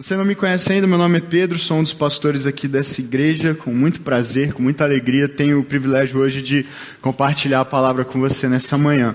Você não me conhece ainda, meu nome é Pedro, sou um dos pastores aqui dessa igreja, com muito prazer, com muita alegria, tenho o privilégio hoje de compartilhar a palavra com você nessa manhã.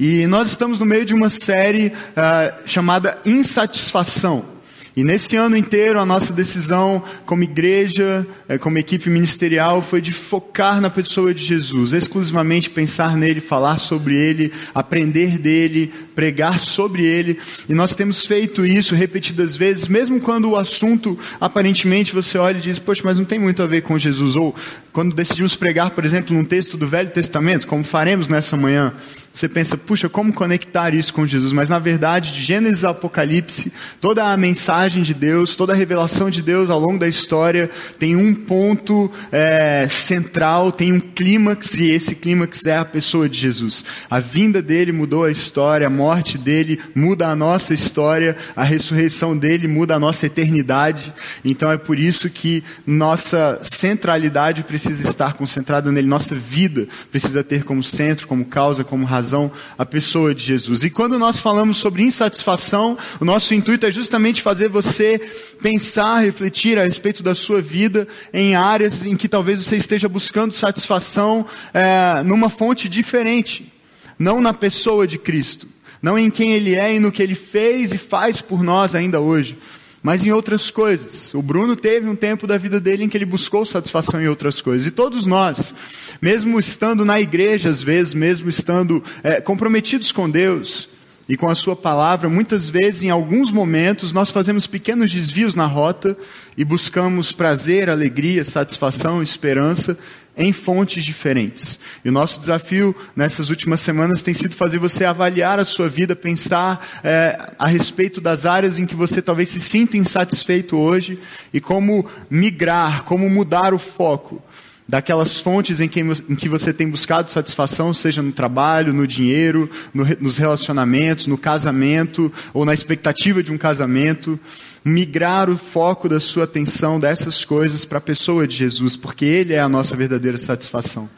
E nós estamos no meio de uma série uh, chamada Insatisfação. E nesse ano inteiro a nossa decisão como igreja, eh, como equipe ministerial, foi de focar na pessoa de Jesus, exclusivamente pensar nele, falar sobre ele, aprender dele, pregar sobre ele. E nós temos feito isso repetidas vezes, mesmo quando o assunto aparentemente você olha e diz, poxa, mas não tem muito a ver com Jesus. Ou quando decidimos pregar, por exemplo, num texto do Velho Testamento, como faremos nessa manhã, você pensa, puxa, como conectar isso com Jesus? Mas na verdade, de Gênesis a Apocalipse, toda a mensagem de Deus, toda a revelação de Deus ao longo da história tem um ponto é, central, tem um clímax, e esse clímax é a pessoa de Jesus. A vinda dele mudou a história, a morte dele muda a nossa história, a ressurreição dele muda a nossa eternidade. Então é por isso que nossa centralidade precisa estar concentrada nele, nossa vida precisa ter como centro, como causa, como razão razão a pessoa de Jesus. E quando nós falamos sobre insatisfação, o nosso intuito é justamente fazer você pensar, refletir a respeito da sua vida em áreas em que talvez você esteja buscando satisfação é, numa fonte diferente, não na pessoa de Cristo, não em quem Ele é e no que Ele fez e faz por nós ainda hoje mas em outras coisas. O Bruno teve um tempo da vida dele em que ele buscou satisfação em outras coisas. E todos nós, mesmo estando na igreja, às vezes, mesmo estando é, comprometidos com Deus e com a Sua palavra, muitas vezes, em alguns momentos, nós fazemos pequenos desvios na rota e buscamos prazer, alegria, satisfação, esperança em fontes diferentes. E o nosso desafio nessas últimas semanas tem sido fazer você avaliar a sua vida, pensar é, a respeito das áreas em que você talvez se sinta insatisfeito hoje e como migrar, como mudar o foco daquelas fontes em que, em que você tem buscado satisfação, seja no trabalho, no dinheiro, no, nos relacionamentos, no casamento ou na expectativa de um casamento, migrar o foco da sua atenção dessas coisas para a pessoa de Jesus, porque Ele é a nossa verdadeira satisfação.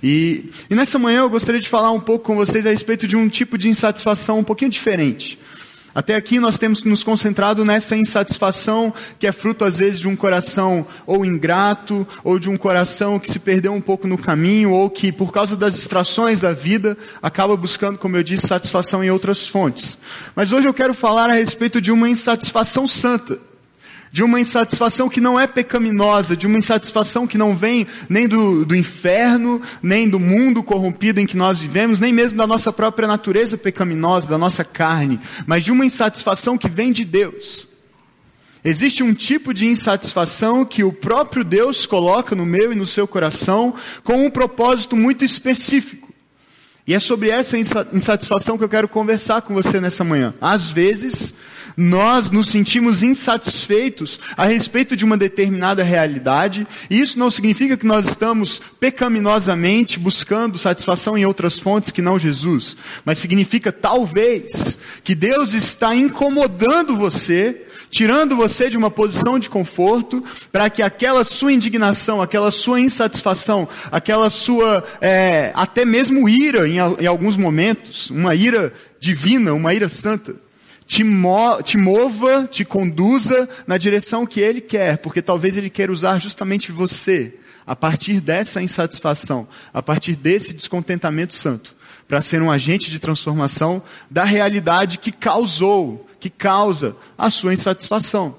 E, e nessa manhã eu gostaria de falar um pouco com vocês a respeito de um tipo de insatisfação um pouquinho diferente. Até aqui nós temos nos concentrado nessa insatisfação que é fruto às vezes de um coração ou ingrato, ou de um coração que se perdeu um pouco no caminho, ou que por causa das distrações da vida acaba buscando, como eu disse, satisfação em outras fontes. Mas hoje eu quero falar a respeito de uma insatisfação santa de uma insatisfação que não é pecaminosa, de uma insatisfação que não vem nem do, do inferno, nem do mundo corrompido em que nós vivemos, nem mesmo da nossa própria natureza pecaminosa, da nossa carne, mas de uma insatisfação que vem de Deus. Existe um tipo de insatisfação que o próprio Deus coloca no meu e no seu coração com um propósito muito específico. E é sobre essa insatisfação que eu quero conversar com você nessa manhã. Às vezes, nós nos sentimos insatisfeitos a respeito de uma determinada realidade, e isso não significa que nós estamos pecaminosamente buscando satisfação em outras fontes que não Jesus, mas significa talvez que Deus está incomodando você tirando você de uma posição de conforto, para que aquela sua indignação, aquela sua insatisfação, aquela sua é, até mesmo ira em, em, alguns momentos, uma ira divina, uma ira santa, te, mo te mova, te conduza na direção que Ele quer, porque talvez Ele queira usar justamente você, a partir dessa insatisfação, a partir desse descontentamento santo, para ser um agente de transformação da realidade que causou, que causa a sua insatisfação.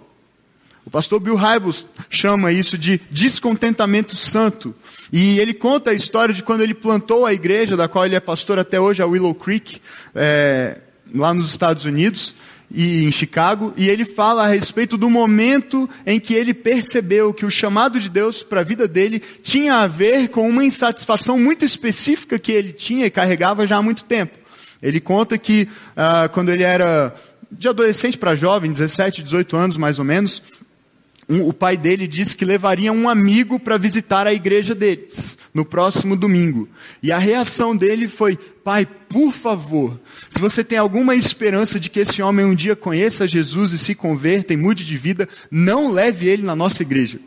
O pastor Bill Hybels chama isso de descontentamento santo. E ele conta a história de quando ele plantou a igreja, da qual ele é pastor até hoje, a Willow Creek, é, lá nos Estados Unidos e em Chicago, e ele fala a respeito do momento em que ele percebeu que o chamado de Deus para a vida dele tinha a ver com uma insatisfação muito específica que ele tinha e carregava já há muito tempo. Ele conta que ah, quando ele era de adolescente para jovem, 17, 18 anos mais ou menos, um, o pai dele disse que levaria um amigo para visitar a igreja deles no próximo domingo. E a reação dele foi: Pai, por favor, se você tem alguma esperança de que esse homem um dia conheça Jesus e se converta e mude de vida, não leve ele na nossa igreja.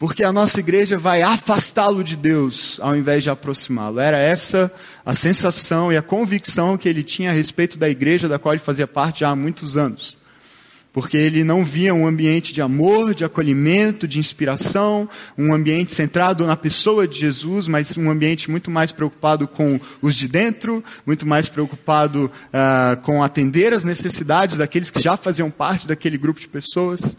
Porque a nossa igreja vai afastá-lo de Deus ao invés de aproximá-lo. Era essa a sensação e a convicção que ele tinha a respeito da igreja da qual ele fazia parte já há muitos anos. porque ele não via um ambiente de amor, de acolhimento, de inspiração, um ambiente centrado na pessoa de Jesus, mas um ambiente muito mais preocupado com os de dentro, muito mais preocupado uh, com atender as necessidades daqueles que já faziam parte daquele grupo de pessoas,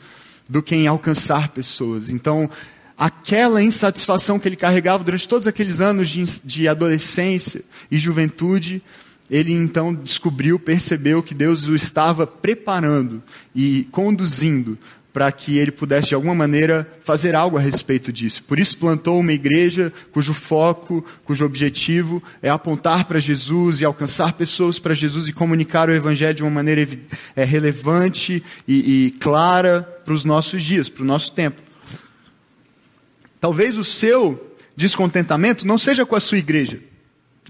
do que em alcançar pessoas. Então, aquela insatisfação que ele carregava durante todos aqueles anos de, de adolescência e juventude, ele então descobriu, percebeu que Deus o estava preparando e conduzindo para que ele pudesse de alguma maneira fazer algo a respeito disso. Por isso plantou uma igreja cujo foco, cujo objetivo é apontar para Jesus e alcançar pessoas para Jesus e comunicar o evangelho de uma maneira é, relevante e, e clara para os nossos dias, para o nosso tempo. Talvez o seu descontentamento não seja com a sua igreja.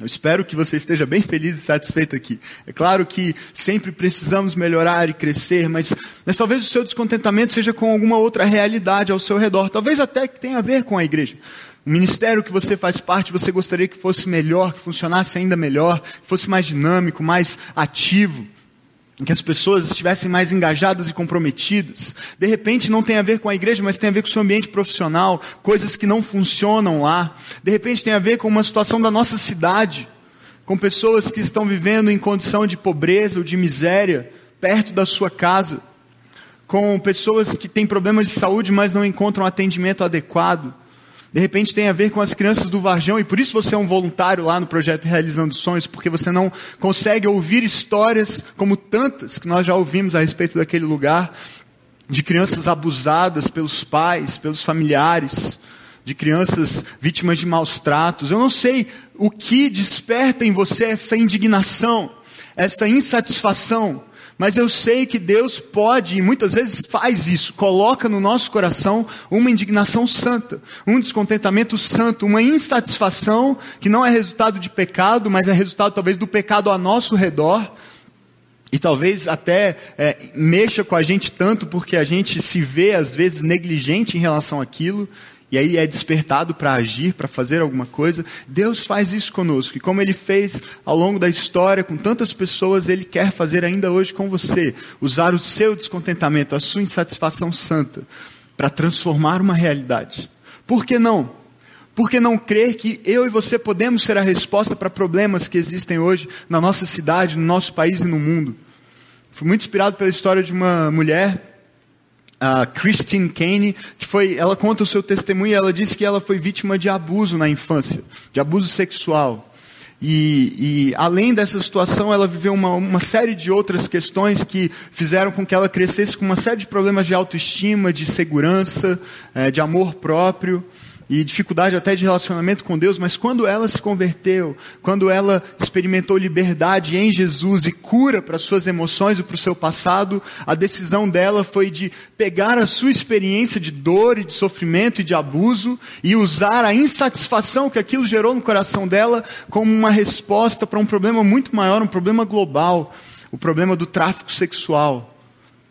Eu espero que você esteja bem feliz e satisfeito aqui. É claro que sempre precisamos melhorar e crescer, mas, mas talvez o seu descontentamento seja com alguma outra realidade ao seu redor. Talvez até que tenha a ver com a igreja. O ministério que você faz parte, você gostaria que fosse melhor, que funcionasse ainda melhor, que fosse mais dinâmico, mais ativo em que as pessoas estivessem mais engajadas e comprometidas. De repente não tem a ver com a igreja, mas tem a ver com o seu ambiente profissional, coisas que não funcionam lá. De repente tem a ver com uma situação da nossa cidade, com pessoas que estão vivendo em condição de pobreza ou de miséria perto da sua casa, com pessoas que têm problemas de saúde, mas não encontram atendimento adequado de repente tem a ver com as crianças do Varjão, e por isso você é um voluntário lá no projeto Realizando Sonhos, porque você não consegue ouvir histórias como tantas que nós já ouvimos a respeito daquele lugar, de crianças abusadas pelos pais, pelos familiares, de crianças vítimas de maus tratos. Eu não sei o que desperta em você essa indignação, essa insatisfação, mas eu sei que Deus pode e muitas vezes faz isso, coloca no nosso coração uma indignação santa, um descontentamento santo, uma insatisfação que não é resultado de pecado, mas é resultado talvez do pecado a nosso redor. E talvez até é, mexa com a gente tanto porque a gente se vê às vezes negligente em relação àquilo e aí é despertado para agir, para fazer alguma coisa. Deus faz isso conosco. E como Ele fez ao longo da história com tantas pessoas, Ele quer fazer ainda hoje com você. Usar o seu descontentamento, a sua insatisfação santa, para transformar uma realidade. Por que não? Por que não crer que eu e você podemos ser a resposta para problemas que existem hoje na nossa cidade, no nosso país e no mundo? Fui muito inspirado pela história de uma mulher a Christine Kane, que foi, ela conta o seu testemunho ela disse que ela foi vítima de abuso na infância, de abuso sexual. E, e, além dessa situação, ela viveu uma, uma, série de outras questões que fizeram com que ela crescesse com uma série de problemas de autoestima, de segurança, é, de amor próprio e dificuldade até de relacionamento com Deus, mas quando ela se converteu, quando ela experimentou liberdade em Jesus e cura para suas emoções e para o seu passado, a decisão dela foi de pegar a sua experiência de dor e de sofrimento e de abuso e usar a insatisfação que aquilo gerou no coração dela como uma resposta para um problema muito maior, um problema global, o problema do tráfico sexual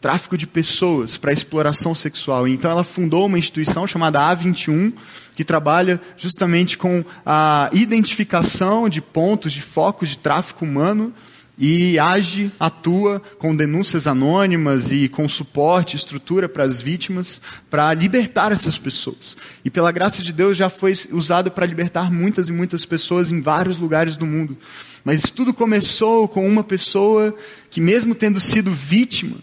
tráfico de pessoas para exploração sexual. Então ela fundou uma instituição chamada A21, que trabalha justamente com a identificação de pontos, de focos de tráfico humano e age, atua com denúncias anônimas e com suporte, estrutura para as vítimas, para libertar essas pessoas. E pela graça de Deus já foi usado para libertar muitas e muitas pessoas em vários lugares do mundo. Mas tudo começou com uma pessoa que mesmo tendo sido vítima,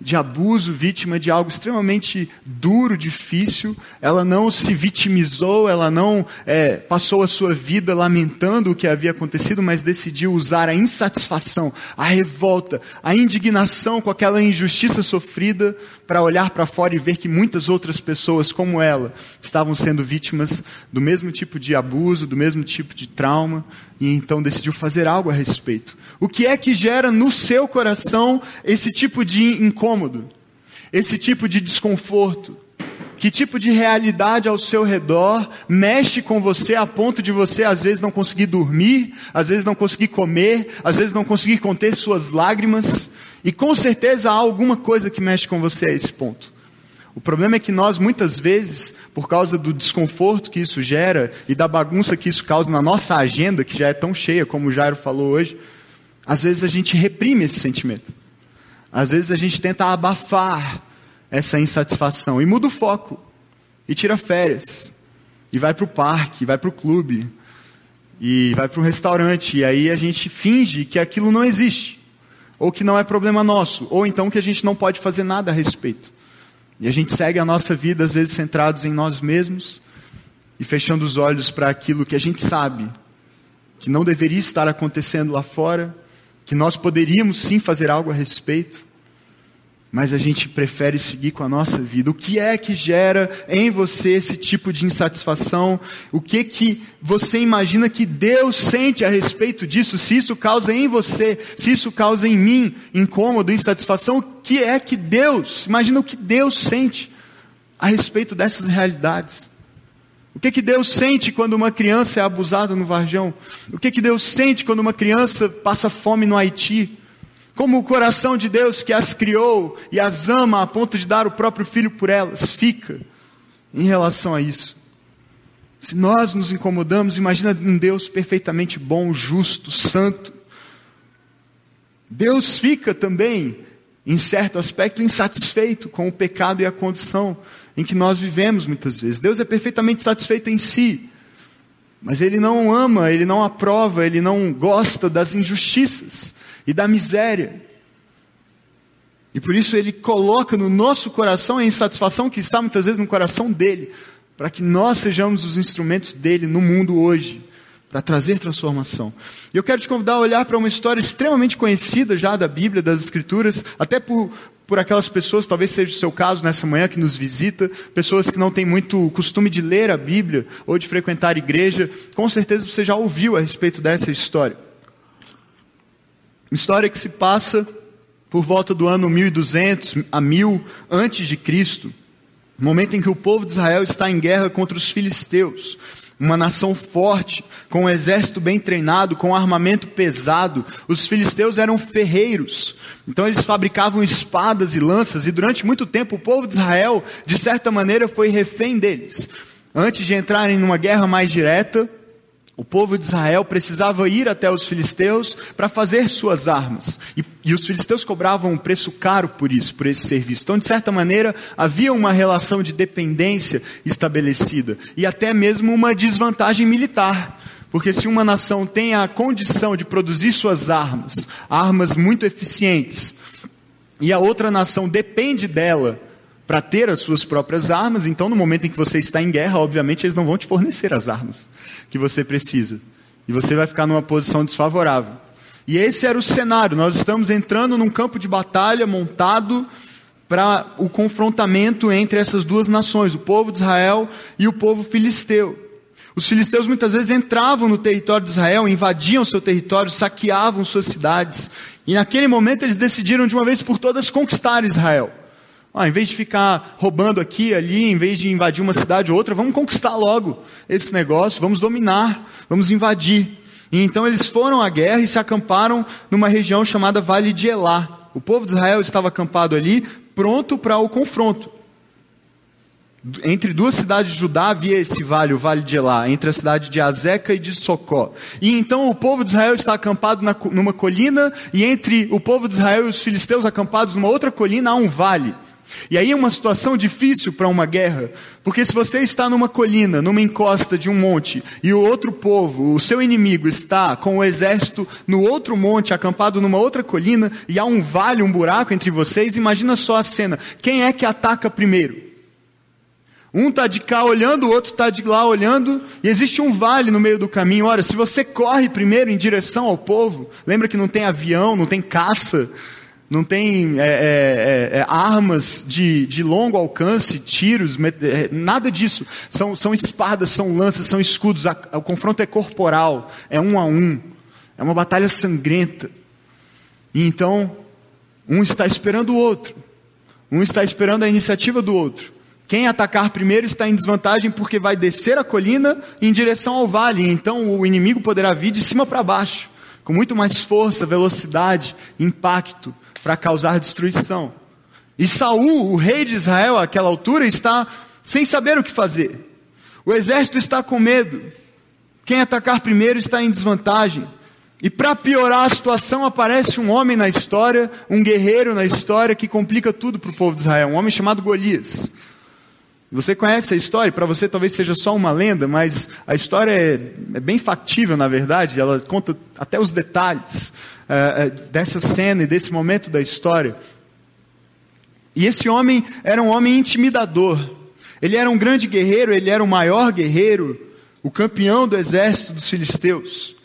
de abuso, vítima de algo extremamente duro, difícil. Ela não se vitimizou, ela não é, passou a sua vida lamentando o que havia acontecido, mas decidiu usar a insatisfação, a revolta, a indignação com aquela injustiça sofrida para olhar para fora e ver que muitas outras pessoas como ela estavam sendo vítimas do mesmo tipo de abuso, do mesmo tipo de trauma, e então decidiu fazer algo a respeito. O que é que gera no seu coração esse tipo de incômodo? Esse tipo de desconforto? Que tipo de realidade ao seu redor mexe com você a ponto de você às vezes não conseguir dormir, às vezes não conseguir comer, às vezes não conseguir conter suas lágrimas? E com certeza há alguma coisa que mexe com você a esse ponto. O problema é que nós, muitas vezes, por causa do desconforto que isso gera e da bagunça que isso causa na nossa agenda, que já é tão cheia, como o Jairo falou hoje, às vezes a gente reprime esse sentimento. Às vezes a gente tenta abafar essa insatisfação e muda o foco e tira férias e vai para o parque, vai para o clube e vai para um restaurante e aí a gente finge que aquilo não existe ou que não é problema nosso ou então que a gente não pode fazer nada a respeito. E a gente segue a nossa vida às vezes centrados em nós mesmos e fechando os olhos para aquilo que a gente sabe que não deveria estar acontecendo lá fora, que nós poderíamos sim fazer algo a respeito mas a gente prefere seguir com a nossa vida. O que é que gera em você esse tipo de insatisfação? O que que você imagina que Deus sente a respeito disso? Se isso causa em você, se isso causa em mim incômodo, insatisfação, o que é que Deus, imagina o que Deus sente a respeito dessas realidades? O que que Deus sente quando uma criança é abusada no Varjão? O que que Deus sente quando uma criança passa fome no Haiti? Como o coração de Deus que as criou e as ama a ponto de dar o próprio filho por elas fica em relação a isso. Se nós nos incomodamos, imagina um Deus perfeitamente bom, justo, santo. Deus fica também, em certo aspecto, insatisfeito com o pecado e a condição em que nós vivemos muitas vezes. Deus é perfeitamente satisfeito em si, mas Ele não ama, Ele não aprova, Ele não gosta das injustiças e da miséria. E por isso ele coloca no nosso coração a insatisfação que está muitas vezes no coração dele, para que nós sejamos os instrumentos dele no mundo hoje, para trazer transformação. E eu quero te convidar a olhar para uma história extremamente conhecida já da Bíblia, das Escrituras, até por, por aquelas pessoas, talvez seja o seu caso nessa manhã que nos visita, pessoas que não têm muito costume de ler a Bíblia ou de frequentar a igreja, com certeza você já ouviu a respeito dessa história. História que se passa por volta do ano 1200 a 1000 antes de Cristo, momento em que o povo de Israel está em guerra contra os filisteus, uma nação forte, com um exército bem treinado, com um armamento pesado. Os filisteus eram ferreiros, então eles fabricavam espadas e lanças, e durante muito tempo o povo de Israel, de certa maneira, foi refém deles. Antes de entrarem numa guerra mais direta, o povo de Israel precisava ir até os filisteus para fazer suas armas. E, e, os filisteus cobravam um preço caro por isso, por esse serviço. Então, de certa maneira, havia uma relação de dependência estabelecida. E até mesmo uma desvantagem militar. Porque se uma nação tem a condição de produzir suas armas, armas muito eficientes, e a outra nação depende dela para ter as suas próprias armas, então no momento em que você está em guerra, obviamente eles não vão te fornecer as armas que você precisa. E você vai ficar numa posição desfavorável. E esse era o cenário. Nós estamos entrando num campo de batalha montado para o confrontamento entre essas duas nações, o povo de Israel e o povo filisteu. Os filisteus muitas vezes entravam no território de Israel, invadiam seu território, saqueavam suas cidades. E naquele momento eles decidiram de uma vez por todas conquistar Israel. Ah, em vez de ficar roubando aqui, ali, em vez de invadir uma cidade ou outra, vamos conquistar logo esse negócio, vamos dominar, vamos invadir. E então eles foram à guerra e se acamparam numa região chamada Vale de Elá. O povo de Israel estava acampado ali, pronto para o confronto. Entre duas cidades de Judá havia esse vale, o Vale de Elá, entre a cidade de Azeca e de Socó. E então o povo de Israel está acampado numa colina, e entre o povo de Israel e os filisteus acampados numa outra colina há um vale. E aí é uma situação difícil para uma guerra, porque se você está numa colina, numa encosta de um monte, e o outro povo, o seu inimigo, está com o exército no outro monte, acampado numa outra colina, e há um vale, um buraco entre vocês, imagina só a cena. Quem é que ataca primeiro? Um está de cá olhando, o outro está de lá olhando, e existe um vale no meio do caminho. Ora, se você corre primeiro em direção ao povo, lembra que não tem avião, não tem caça, não tem é, é, é, é, armas de, de longo alcance, tiros, é, nada disso. São, são espadas, são lanças, são escudos. A, o confronto é corporal, é um a um. É uma batalha sangrenta. E então, um está esperando o outro. Um está esperando a iniciativa do outro. Quem atacar primeiro está em desvantagem porque vai descer a colina em direção ao vale. Então o inimigo poderá vir de cima para baixo, com muito mais força, velocidade, impacto para causar destruição. E Saul, o rei de Israel, àquela altura, está sem saber o que fazer. O exército está com medo. Quem atacar primeiro está em desvantagem. E para piorar a situação, aparece um homem na história, um guerreiro na história que complica tudo para o povo de Israel, um homem chamado Golias. Você conhece a história, para você talvez seja só uma lenda, mas a história é, é bem factível, na verdade, ela conta até os detalhes é, dessa cena e desse momento da história. E esse homem era um homem intimidador. Ele era um grande guerreiro, ele era o maior guerreiro, o campeão do exército dos filisteus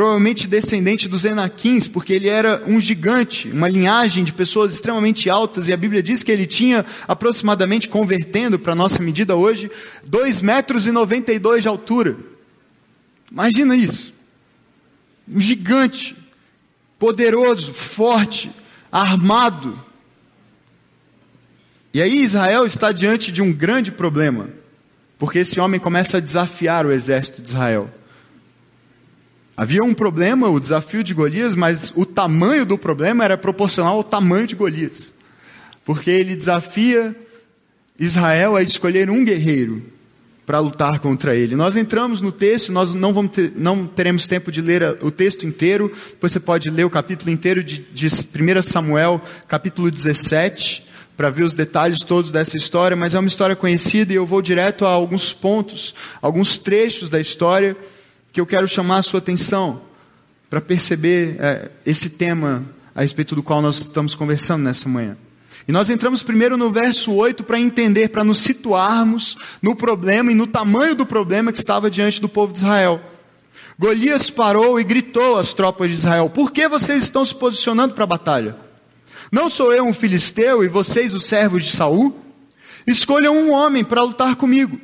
provavelmente descendente dos Enaquins, porque ele era um gigante, uma linhagem de pessoas extremamente altas, e a Bíblia diz que ele tinha aproximadamente, convertendo para nossa medida hoje, 2 metros e 92 de altura. Imagina isso. Um gigante, poderoso, forte, armado. E aí Israel está diante de um grande problema, porque esse homem começa a desafiar o exército de Israel. Havia um problema, o desafio de Golias, mas o tamanho do problema era proporcional ao tamanho de Golias. Porque ele desafia Israel a escolher um guerreiro para lutar contra ele. Nós entramos no texto, nós não, vamos ter, não teremos tempo de ler o texto inteiro, depois você pode ler o capítulo inteiro de, de 1 Samuel, capítulo 17, para ver os detalhes todos dessa história, mas é uma história conhecida e eu vou direto a alguns pontos, alguns trechos da história que eu quero chamar a sua atenção para perceber é, esse tema a respeito do qual nós estamos conversando nessa manhã. E nós entramos primeiro no verso 8 para entender, para nos situarmos no problema e no tamanho do problema que estava diante do povo de Israel. Golias parou e gritou às tropas de Israel: Por que vocês estão se posicionando para a batalha? Não sou eu um filisteu e vocês os servos de Saul? Escolham um homem para lutar comigo.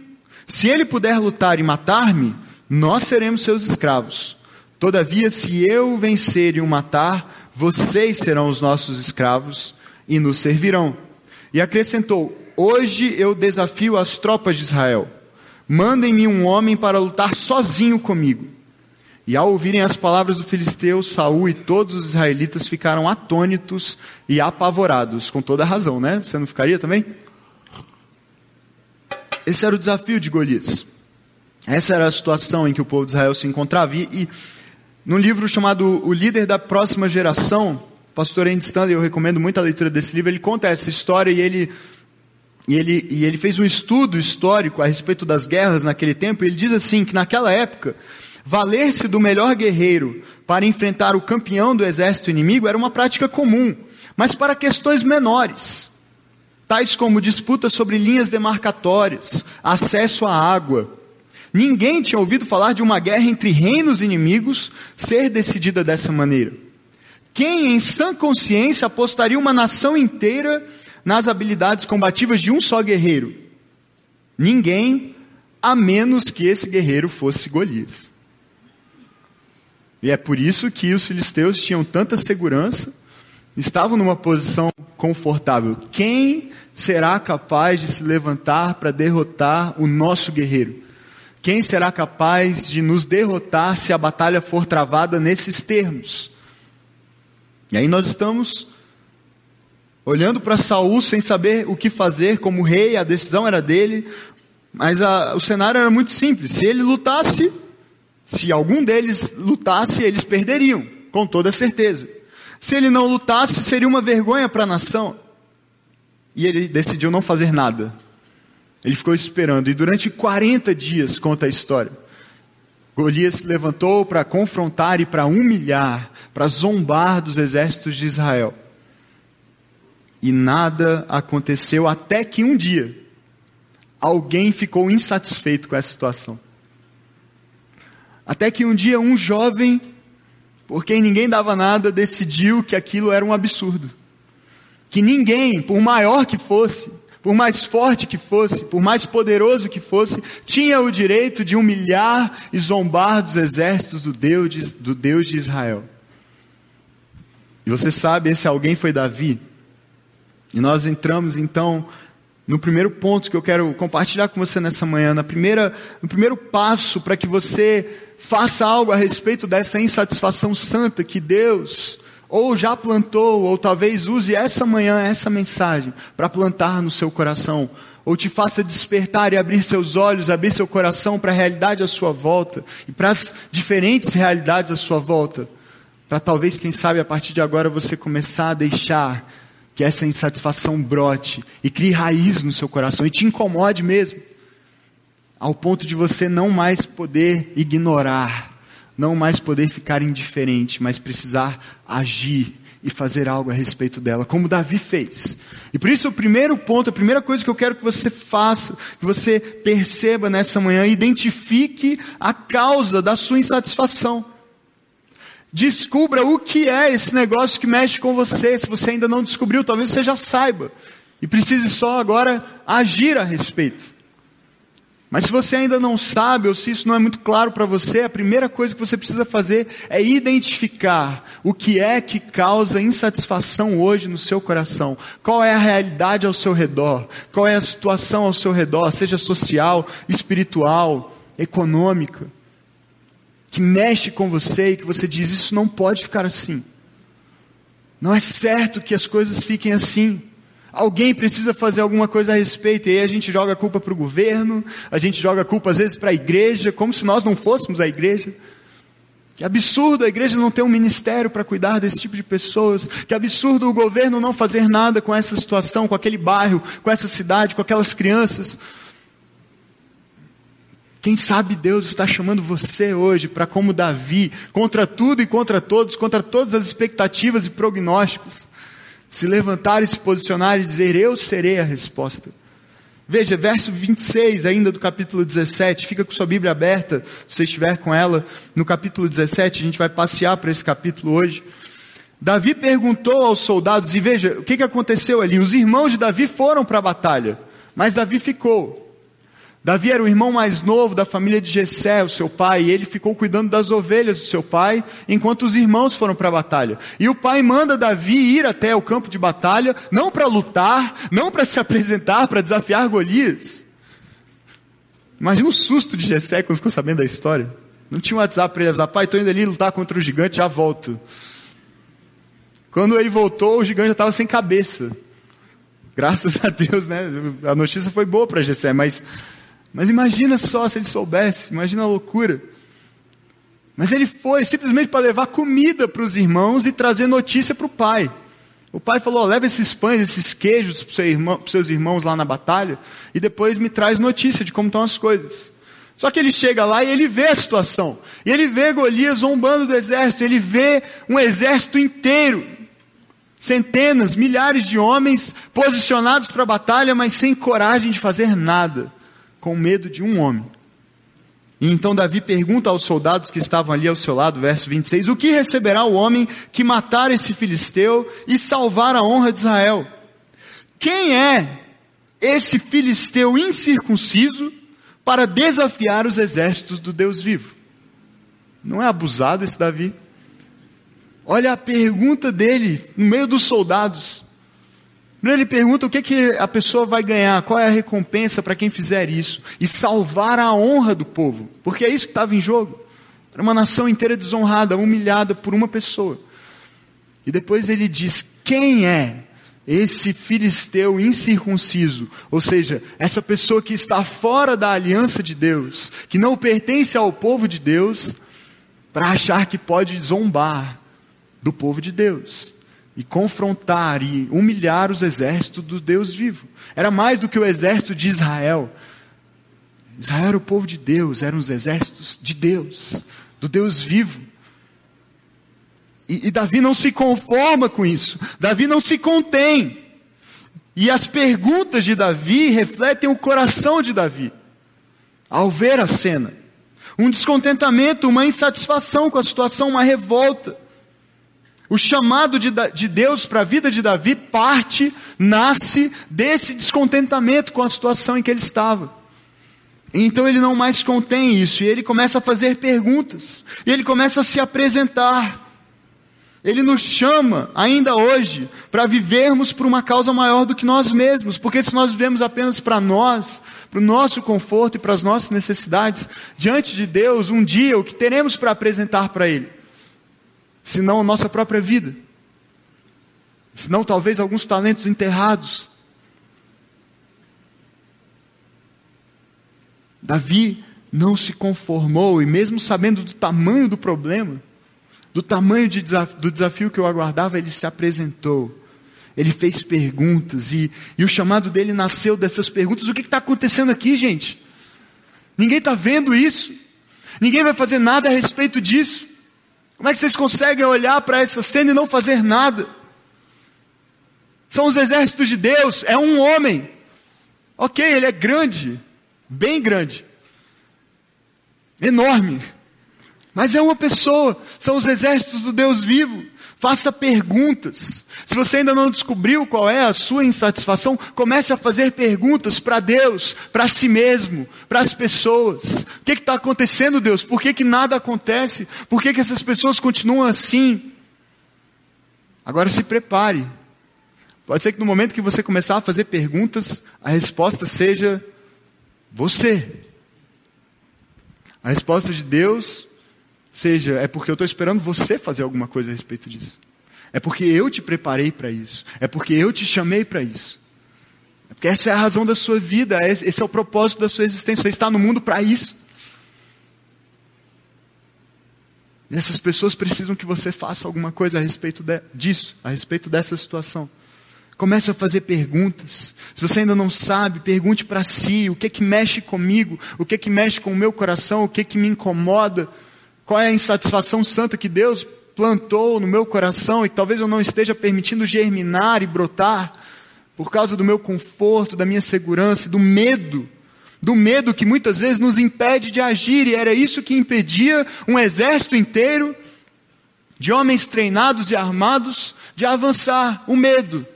Se ele puder lutar e matar-me, nós seremos seus escravos. Todavia, se eu vencer e o matar, vocês serão os nossos escravos e nos servirão. E acrescentou: Hoje eu desafio as tropas de Israel. Mandem-me um homem para lutar sozinho comigo. E ao ouvirem as palavras do filisteu, Saul e todos os israelitas ficaram atônitos e apavorados, com toda razão, né? Você não ficaria também? Esse era o desafio de Golias. Essa era a situação em que o povo de Israel se encontrava. E, e num livro chamado O Líder da Próxima Geração, pastor Andy Stanley, eu recomendo muito a leitura desse livro, ele conta essa história e ele, e ele, e ele fez um estudo histórico a respeito das guerras naquele tempo, e ele diz assim, que naquela época, valer-se do melhor guerreiro para enfrentar o campeão do exército inimigo era uma prática comum, mas para questões menores, tais como disputas sobre linhas demarcatórias, acesso à água, Ninguém tinha ouvido falar de uma guerra entre reinos inimigos ser decidida dessa maneira. Quem em sã consciência apostaria uma nação inteira nas habilidades combativas de um só guerreiro? Ninguém, a menos que esse guerreiro fosse Golias. E é por isso que os filisteus tinham tanta segurança, estavam numa posição confortável. Quem será capaz de se levantar para derrotar o nosso guerreiro? Quem será capaz de nos derrotar se a batalha for travada nesses termos? E aí nós estamos olhando para Saul sem saber o que fazer como rei, a decisão era dele, mas a, o cenário era muito simples. Se ele lutasse, se algum deles lutasse, eles perderiam, com toda certeza. Se ele não lutasse, seria uma vergonha para a nação. E ele decidiu não fazer nada. Ele ficou esperando e durante 40 dias conta a história. Golias se levantou para confrontar e para humilhar, para zombar dos exércitos de Israel. E nada aconteceu até que um dia alguém ficou insatisfeito com essa situação. Até que um dia um jovem, por quem ninguém dava nada, decidiu que aquilo era um absurdo. Que ninguém, por maior que fosse, por mais forte que fosse, por mais poderoso que fosse, tinha o direito de humilhar e zombar dos exércitos do Deus de, do Deus de Israel. E você sabe, esse alguém foi Davi. E nós entramos então no primeiro ponto que eu quero compartilhar com você nessa manhã, na primeira, no primeiro passo para que você faça algo a respeito dessa insatisfação santa que Deus ou já plantou, ou talvez use essa manhã, essa mensagem, para plantar no seu coração, ou te faça despertar e abrir seus olhos, abrir seu coração para a realidade à sua volta, e para as diferentes realidades à sua volta, para talvez, quem sabe, a partir de agora você começar a deixar que essa insatisfação brote e crie raiz no seu coração e te incomode mesmo, ao ponto de você não mais poder ignorar não mais poder ficar indiferente, mas precisar agir e fazer algo a respeito dela, como Davi fez. E por isso o primeiro ponto, a primeira coisa que eu quero que você faça, que você perceba nessa manhã, identifique a causa da sua insatisfação. Descubra o que é esse negócio que mexe com você. Se você ainda não descobriu, talvez você já saiba. E precise só agora agir a respeito. Mas se você ainda não sabe, ou se isso não é muito claro para você, a primeira coisa que você precisa fazer é identificar o que é que causa insatisfação hoje no seu coração. Qual é a realidade ao seu redor? Qual é a situação ao seu redor, seja social, espiritual, econômica, que mexe com você e que você diz: Isso não pode ficar assim. Não é certo que as coisas fiquem assim. Alguém precisa fazer alguma coisa a respeito, e aí a gente joga a culpa para o governo, a gente joga a culpa às vezes para a igreja, como se nós não fôssemos a igreja. Que absurdo a igreja não ter um ministério para cuidar desse tipo de pessoas. Que absurdo o governo não fazer nada com essa situação, com aquele bairro, com essa cidade, com aquelas crianças. Quem sabe Deus está chamando você hoje para, como Davi, contra tudo e contra todos, contra todas as expectativas e prognósticos, se levantar e se posicionar e dizer: Eu serei a resposta. Veja, verso 26 ainda do capítulo 17, fica com sua Bíblia aberta, se você estiver com ela, no capítulo 17, a gente vai passear para esse capítulo hoje. Davi perguntou aos soldados, e veja, o que, que aconteceu ali? Os irmãos de Davi foram para a batalha, mas Davi ficou. Davi era o irmão mais novo da família de Jessé, o seu pai, e ele ficou cuidando das ovelhas do seu pai, enquanto os irmãos foram para a batalha. E o pai manda Davi ir até o campo de batalha, não para lutar, não para se apresentar, para desafiar Golias. Imagina o susto de Jessé quando ficou sabendo da história. Não tinha um WhatsApp para ele avisar, pai, estou indo ali lutar contra o gigante, já volto. Quando ele voltou, o gigante já estava sem cabeça. Graças a Deus, né? A notícia foi boa para Jessé, mas mas imagina só se ele soubesse, imagina a loucura. Mas ele foi simplesmente para levar comida para os irmãos e trazer notícia para o pai. O pai falou: oh, leva esses pães, esses queijos para seu irmão, os seus irmãos lá na batalha e depois me traz notícia de como estão as coisas. Só que ele chega lá e ele vê a situação. E ele vê Golias zombando do exército. Ele vê um exército inteiro. Centenas, milhares de homens posicionados para a batalha, mas sem coragem de fazer nada com medo de um homem. E então Davi pergunta aos soldados que estavam ali ao seu lado, verso 26, o que receberá o homem que matar esse filisteu e salvar a honra de Israel? Quem é esse filisteu incircunciso para desafiar os exércitos do Deus vivo? Não é abusado esse Davi? Olha a pergunta dele no meio dos soldados. Primeiro ele pergunta o que, que a pessoa vai ganhar, qual é a recompensa para quem fizer isso, e salvar a honra do povo, porque é isso que estava em jogo. Era uma nação inteira desonrada, humilhada por uma pessoa. E depois ele diz: quem é esse filisteu incircunciso, ou seja, essa pessoa que está fora da aliança de Deus, que não pertence ao povo de Deus, para achar que pode zombar do povo de Deus e confrontar e humilhar os exércitos do Deus vivo. Era mais do que o exército de Israel. Israel era o povo de Deus, eram os exércitos de Deus, do Deus vivo. E, e Davi não se conforma com isso. Davi não se contém. E as perguntas de Davi refletem o coração de Davi. Ao ver a cena. Um descontentamento, uma insatisfação com a situação, uma revolta. O chamado de, de Deus para a vida de Davi parte, nasce desse descontentamento com a situação em que ele estava. Então ele não mais contém isso, e ele começa a fazer perguntas, e ele começa a se apresentar. Ele nos chama, ainda hoje, para vivermos por uma causa maior do que nós mesmos, porque se nós vivemos apenas para nós, para o nosso conforto e para as nossas necessidades, diante de Deus, um dia o que teremos para apresentar para Ele? Senão a nossa própria vida. senão talvez alguns talentos enterrados. Davi não se conformou, e mesmo sabendo do tamanho do problema, do tamanho de do desafio que eu aguardava, ele se apresentou. Ele fez perguntas e, e o chamado dele nasceu dessas perguntas. O que está acontecendo aqui, gente? Ninguém está vendo isso. Ninguém vai fazer nada a respeito disso. Como é que vocês conseguem olhar para essa cena e não fazer nada? São os exércitos de Deus, é um homem. Ok, ele é grande, bem grande, enorme, mas é uma pessoa, são os exércitos do Deus vivo. Faça perguntas. Se você ainda não descobriu qual é a sua insatisfação, comece a fazer perguntas para Deus, para si mesmo, para as pessoas. O que está acontecendo, Deus? Por que, que nada acontece? Por que, que essas pessoas continuam assim? Agora se prepare. Pode ser que no momento que você começar a fazer perguntas, a resposta seja você. A resposta de Deus seja, é porque eu estou esperando você fazer alguma coisa a respeito disso. É porque eu te preparei para isso. É porque eu te chamei para isso. É porque essa é a razão da sua vida, esse é o propósito da sua existência. Você está no mundo para isso. E essas pessoas precisam que você faça alguma coisa a respeito de, disso, a respeito dessa situação. Comece a fazer perguntas. Se você ainda não sabe, pergunte para si o que é que mexe comigo, o que é que mexe com o meu coração, o que é que me incomoda, qual é a insatisfação santa que Deus plantou no meu coração e talvez eu não esteja permitindo germinar e brotar por causa do meu conforto, da minha segurança, do medo, do medo que muitas vezes nos impede de agir e era isso que impedia um exército inteiro de homens treinados e armados de avançar, o medo.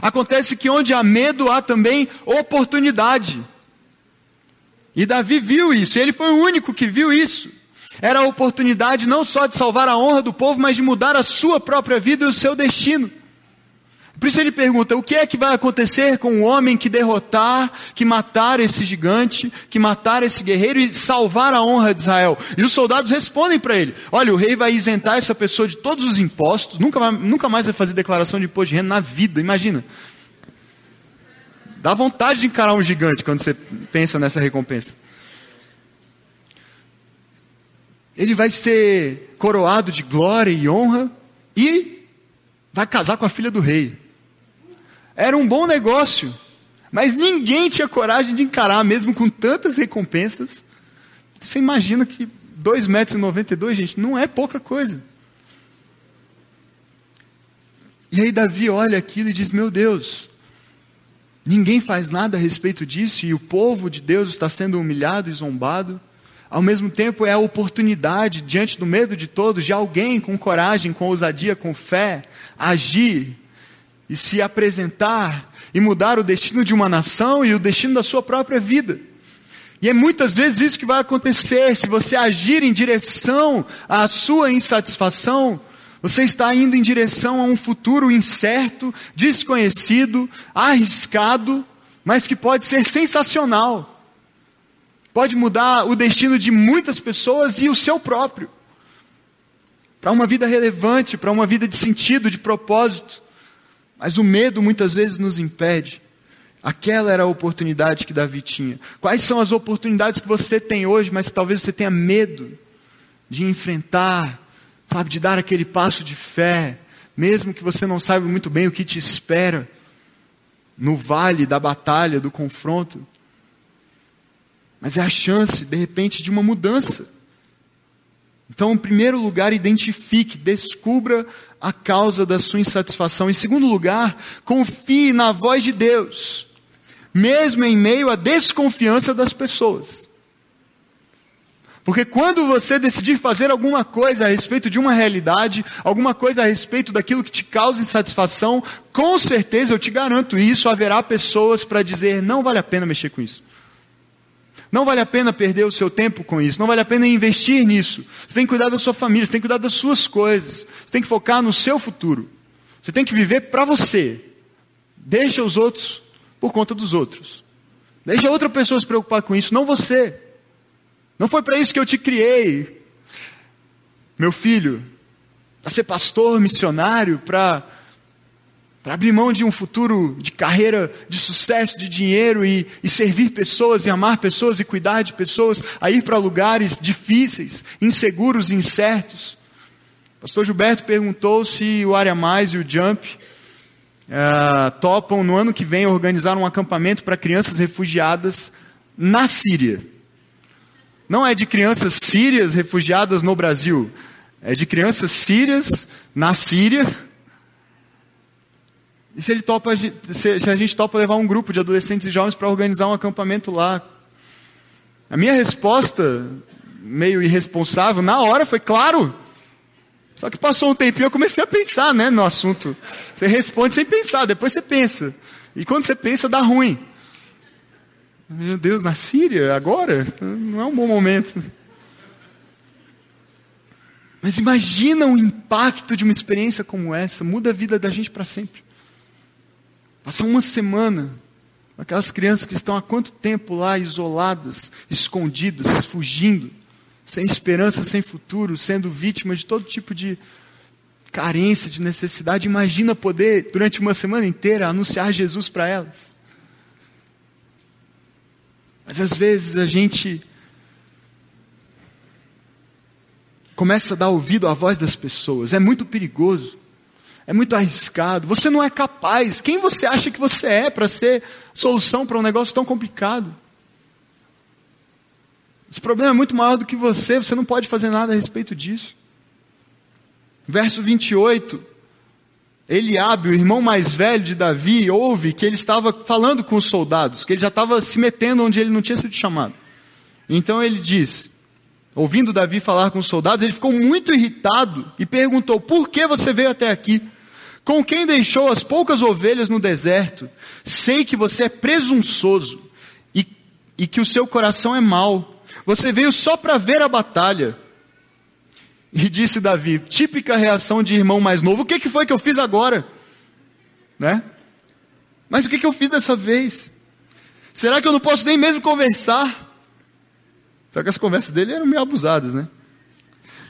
Acontece que onde há medo há também oportunidade. E Davi viu isso, ele foi o único que viu isso. Era a oportunidade não só de salvar a honra do povo, mas de mudar a sua própria vida e o seu destino. Por isso ele pergunta: o que é que vai acontecer com o homem que derrotar, que matar esse gigante, que matar esse guerreiro e salvar a honra de Israel? E os soldados respondem para ele: olha, o rei vai isentar essa pessoa de todos os impostos, nunca, vai, nunca mais vai fazer declaração de imposto de renda na vida, imagina. Dá vontade de encarar um gigante quando você pensa nessa recompensa. Ele vai ser coroado de glória e honra e vai casar com a filha do rei. Era um bom negócio, mas ninguém tinha coragem de encarar, mesmo com tantas recompensas. Você imagina que 2,92 metros, e gente, não é pouca coisa. E aí Davi olha aquilo e diz: Meu Deus, ninguém faz nada a respeito disso e o povo de Deus está sendo humilhado e zombado. Ao mesmo tempo é a oportunidade, diante do medo de todos, de alguém com coragem, com ousadia, com fé, agir e se apresentar e mudar o destino de uma nação e o destino da sua própria vida. E é muitas vezes isso que vai acontecer. Se você agir em direção à sua insatisfação, você está indo em direção a um futuro incerto, desconhecido, arriscado, mas que pode ser sensacional pode mudar o destino de muitas pessoas e o seu próprio. Para uma vida relevante, para uma vida de sentido, de propósito. Mas o medo muitas vezes nos impede. Aquela era a oportunidade que Davi tinha. Quais são as oportunidades que você tem hoje, mas talvez você tenha medo de enfrentar, sabe, de dar aquele passo de fé, mesmo que você não saiba muito bem o que te espera no vale da batalha, do confronto. Mas é a chance, de repente, de uma mudança. Então, em primeiro lugar, identifique, descubra a causa da sua insatisfação. Em segundo lugar, confie na voz de Deus, mesmo em meio à desconfiança das pessoas. Porque quando você decidir fazer alguma coisa a respeito de uma realidade, alguma coisa a respeito daquilo que te causa insatisfação, com certeza eu te garanto isso, haverá pessoas para dizer não vale a pena mexer com isso. Não vale a pena perder o seu tempo com isso, não vale a pena investir nisso. Você tem que cuidar da sua família, você tem que cuidar das suas coisas, você tem que focar no seu futuro. Você tem que viver para você. Deixa os outros por conta dos outros. Deixa outra pessoa se preocupar com isso, não você. Não foi para isso que eu te criei, meu filho, para ser pastor, missionário, para para abrir mão de um futuro de carreira, de sucesso, de dinheiro e, e servir pessoas e amar pessoas e cuidar de pessoas, a ir para lugares difíceis, inseguros e incertos. Pastor Gilberto perguntou se o Área Mais e o Jump uh, topam no ano que vem organizar um acampamento para crianças refugiadas na Síria. Não é de crianças sírias refugiadas no Brasil, é de crianças sírias na Síria e se ele topa, se a gente topa levar um grupo de adolescentes e jovens para organizar um acampamento lá? A minha resposta, meio irresponsável, na hora foi claro. Só que passou um tempinho eu comecei a pensar, né, no assunto. Você responde sem pensar, depois você pensa. E quando você pensa, dá ruim. Meu Deus, na Síria, agora? Não é um bom momento. Mas imagina o impacto de uma experiência como essa, muda a vida da gente para sempre. Passar uma semana aquelas crianças que estão há quanto tempo lá isoladas, escondidas, fugindo, sem esperança, sem futuro, sendo vítimas de todo tipo de carência, de necessidade. Imagina poder, durante uma semana inteira, anunciar Jesus para elas. Mas às vezes a gente começa a dar ouvido à voz das pessoas. É muito perigoso. É muito arriscado. Você não é capaz. Quem você acha que você é para ser solução para um negócio tão complicado? Esse problema é muito maior do que você, você não pode fazer nada a respeito disso. Verso 28. Eliabe, o irmão mais velho de Davi, ouve que ele estava falando com os soldados, que ele já estava se metendo onde ele não tinha sido chamado. Então ele diz: ouvindo Davi falar com os soldados, ele ficou muito irritado e perguntou: Por que você veio até aqui? Com quem deixou as poucas ovelhas no deserto? Sei que você é presunçoso e, e que o seu coração é mau. Você veio só para ver a batalha. E disse Davi, típica reação de irmão mais novo: O que, que foi que eu fiz agora? Né? Mas o que, que eu fiz dessa vez? Será que eu não posso nem mesmo conversar? Só que as conversas dele eram meio abusadas, né?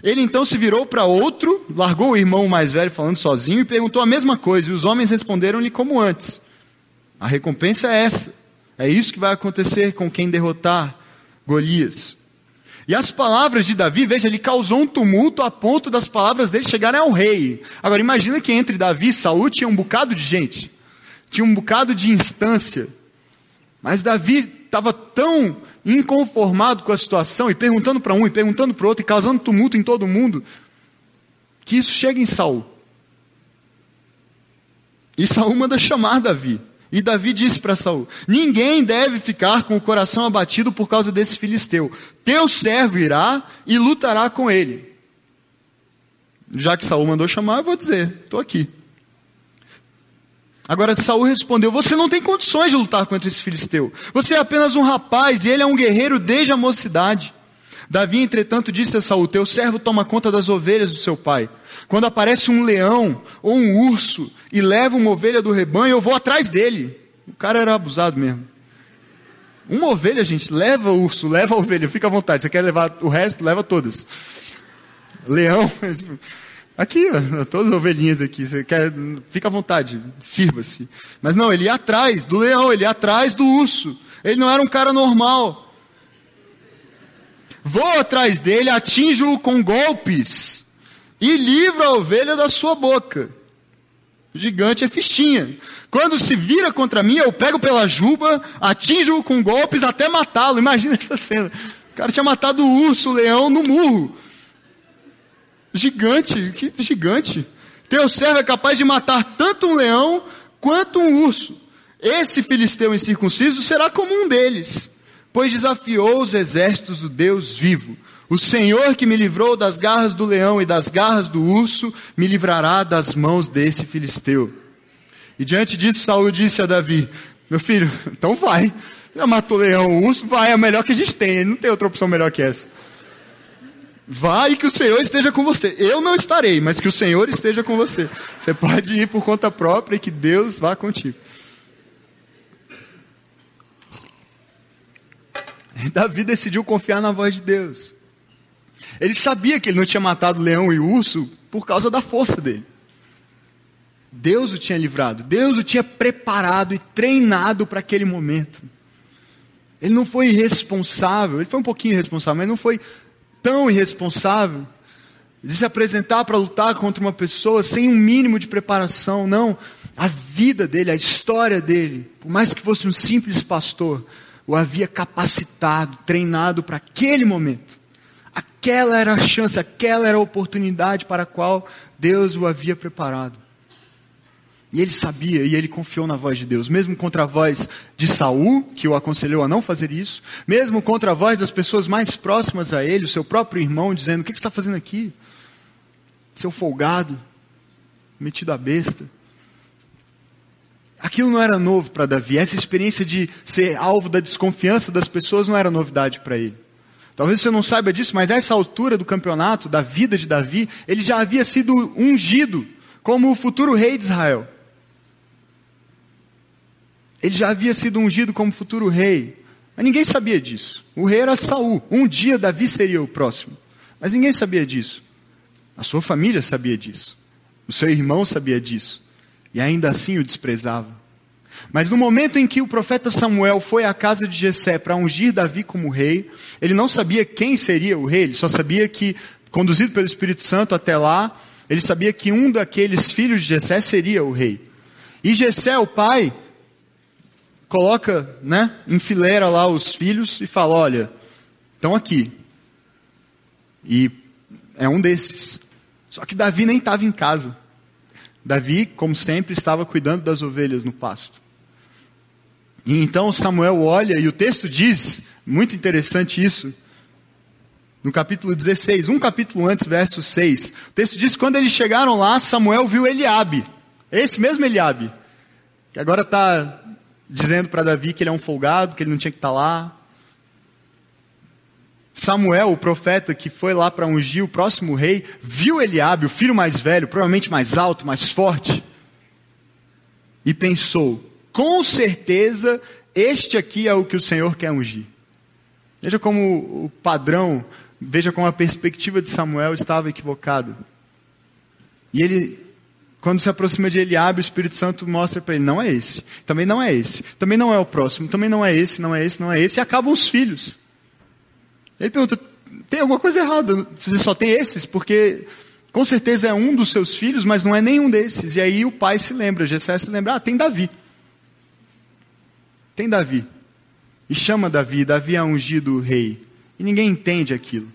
Ele então se virou para outro, largou o irmão mais velho falando sozinho e perguntou a mesma coisa. E os homens responderam-lhe como antes: A recompensa é essa. É isso que vai acontecer com quem derrotar Golias. E as palavras de Davi, veja, ele causou um tumulto a ponto das palavras dele chegarem ao rei. Agora imagina que entre Davi e Saul tinha um bocado de gente. Tinha um bocado de instância. Mas Davi estava tão inconformado com a situação e perguntando para um e perguntando para outro e causando tumulto em todo mundo, que isso chega em Saul. E Saul manda chamar Davi. E Davi disse para Saul: Ninguém deve ficar com o coração abatido por causa desse filisteu. Teu servo irá e lutará com ele. Já que Saul mandou chamar, eu vou dizer: estou aqui. Agora Saul respondeu: Você não tem condições de lutar contra esse filisteu. Você é apenas um rapaz e ele é um guerreiro desde a mocidade. Davi, entretanto, disse a Saul: Teu servo toma conta das ovelhas do seu pai. Quando aparece um leão ou um urso e leva uma ovelha do rebanho, eu vou atrás dele. O cara era abusado mesmo. Uma ovelha, gente, leva o urso, leva a ovelha, fica à vontade. Você quer levar o resto? Leva todas. Leão, Aqui, todas as ovelhinhas aqui. Você quer, fica à vontade, sirva-se. Mas não, ele ia atrás do leão, ele ia atrás do urso. Ele não era um cara normal. Vou atrás dele, atinjo-o com golpes e livro a ovelha da sua boca. O gigante é fichinha. Quando se vira contra mim, eu pego pela juba, atinjo-o com golpes até matá-lo. Imagina essa cena. O cara tinha matado o urso, o leão no murro. Gigante, que gigante. Teu servo é capaz de matar tanto um leão quanto um urso. Esse filisteu incircunciso será como um deles, pois desafiou os exércitos do Deus vivo. O Senhor que me livrou das garras do leão e das garras do urso, me livrará das mãos desse filisteu. E diante disso, Saul disse a Davi: Meu filho, então vai. Já matou o leão, o urso, vai, é o melhor que a gente tem. Não tem outra opção melhor que essa. Vai que o Senhor esteja com você. Eu não estarei, mas que o Senhor esteja com você. Você pode ir por conta própria e que Deus vá contigo. Davi decidiu confiar na voz de Deus. Ele sabia que ele não tinha matado leão e urso por causa da força dele. Deus o tinha livrado, Deus o tinha preparado e treinado para aquele momento. Ele não foi irresponsável, ele foi um pouquinho irresponsável, mas não foi tão irresponsável de se apresentar para lutar contra uma pessoa sem um mínimo de preparação. Não, a vida dele, a história dele, por mais que fosse um simples pastor, o havia capacitado, treinado para aquele momento. Aquela era a chance, aquela era a oportunidade para a qual Deus o havia preparado. E ele sabia e ele confiou na voz de Deus, mesmo contra a voz de Saul, que o aconselhou a não fazer isso, mesmo contra a voz das pessoas mais próximas a ele, o seu próprio irmão, dizendo: O que você está fazendo aqui? Seu folgado, metido a besta. Aquilo não era novo para Davi, essa experiência de ser alvo da desconfiança das pessoas não era novidade para ele. Talvez você não saiba disso, mas a essa altura do campeonato, da vida de Davi, ele já havia sido ungido como o futuro rei de Israel. Ele já havia sido ungido como futuro rei. Mas ninguém sabia disso. O rei era Saul. Um dia Davi seria o próximo. Mas ninguém sabia disso. A sua família sabia disso. O seu irmão sabia disso. E ainda assim o desprezava. Mas no momento em que o profeta Samuel foi à casa de Jessé para ungir Davi como rei, ele não sabia quem seria o rei, ele só sabia que, conduzido pelo Espírito Santo até lá, ele sabia que um daqueles filhos de Jessé seria o rei. E Jessé, o pai, coloca, né, enfileira lá os filhos e fala, olha, estão aqui. E é um desses. Só que Davi nem estava em casa. Davi, como sempre, estava cuidando das ovelhas no pasto. E então Samuel olha, e o texto diz, muito interessante isso, no capítulo 16, um capítulo antes, verso 6. O texto diz quando eles chegaram lá, Samuel viu Eliabe. Esse mesmo Eliabe, que agora está dizendo para Davi que ele é um folgado, que ele não tinha que estar tá lá. Samuel, o profeta que foi lá para ungir o próximo rei, viu Eliabe, o filho mais velho, provavelmente mais alto, mais forte, e pensou: com certeza este aqui é o que o Senhor quer ungir. Veja como o padrão, veja como a perspectiva de Samuel estava equivocada. E ele quando se aproxima de Eliabe, o Espírito Santo mostra para ele, não é esse, também não é esse, também não é o próximo, também não é esse, não é esse, não é esse, e acabam os filhos. Ele pergunta, tem alguma coisa errada, você só tem esses, porque com certeza é um dos seus filhos, mas não é nenhum desses. E aí o pai se lembra, Jessé se lembra, ah, tem Davi. Tem Davi. E chama Davi, Davi é ungido rei. E ninguém entende aquilo.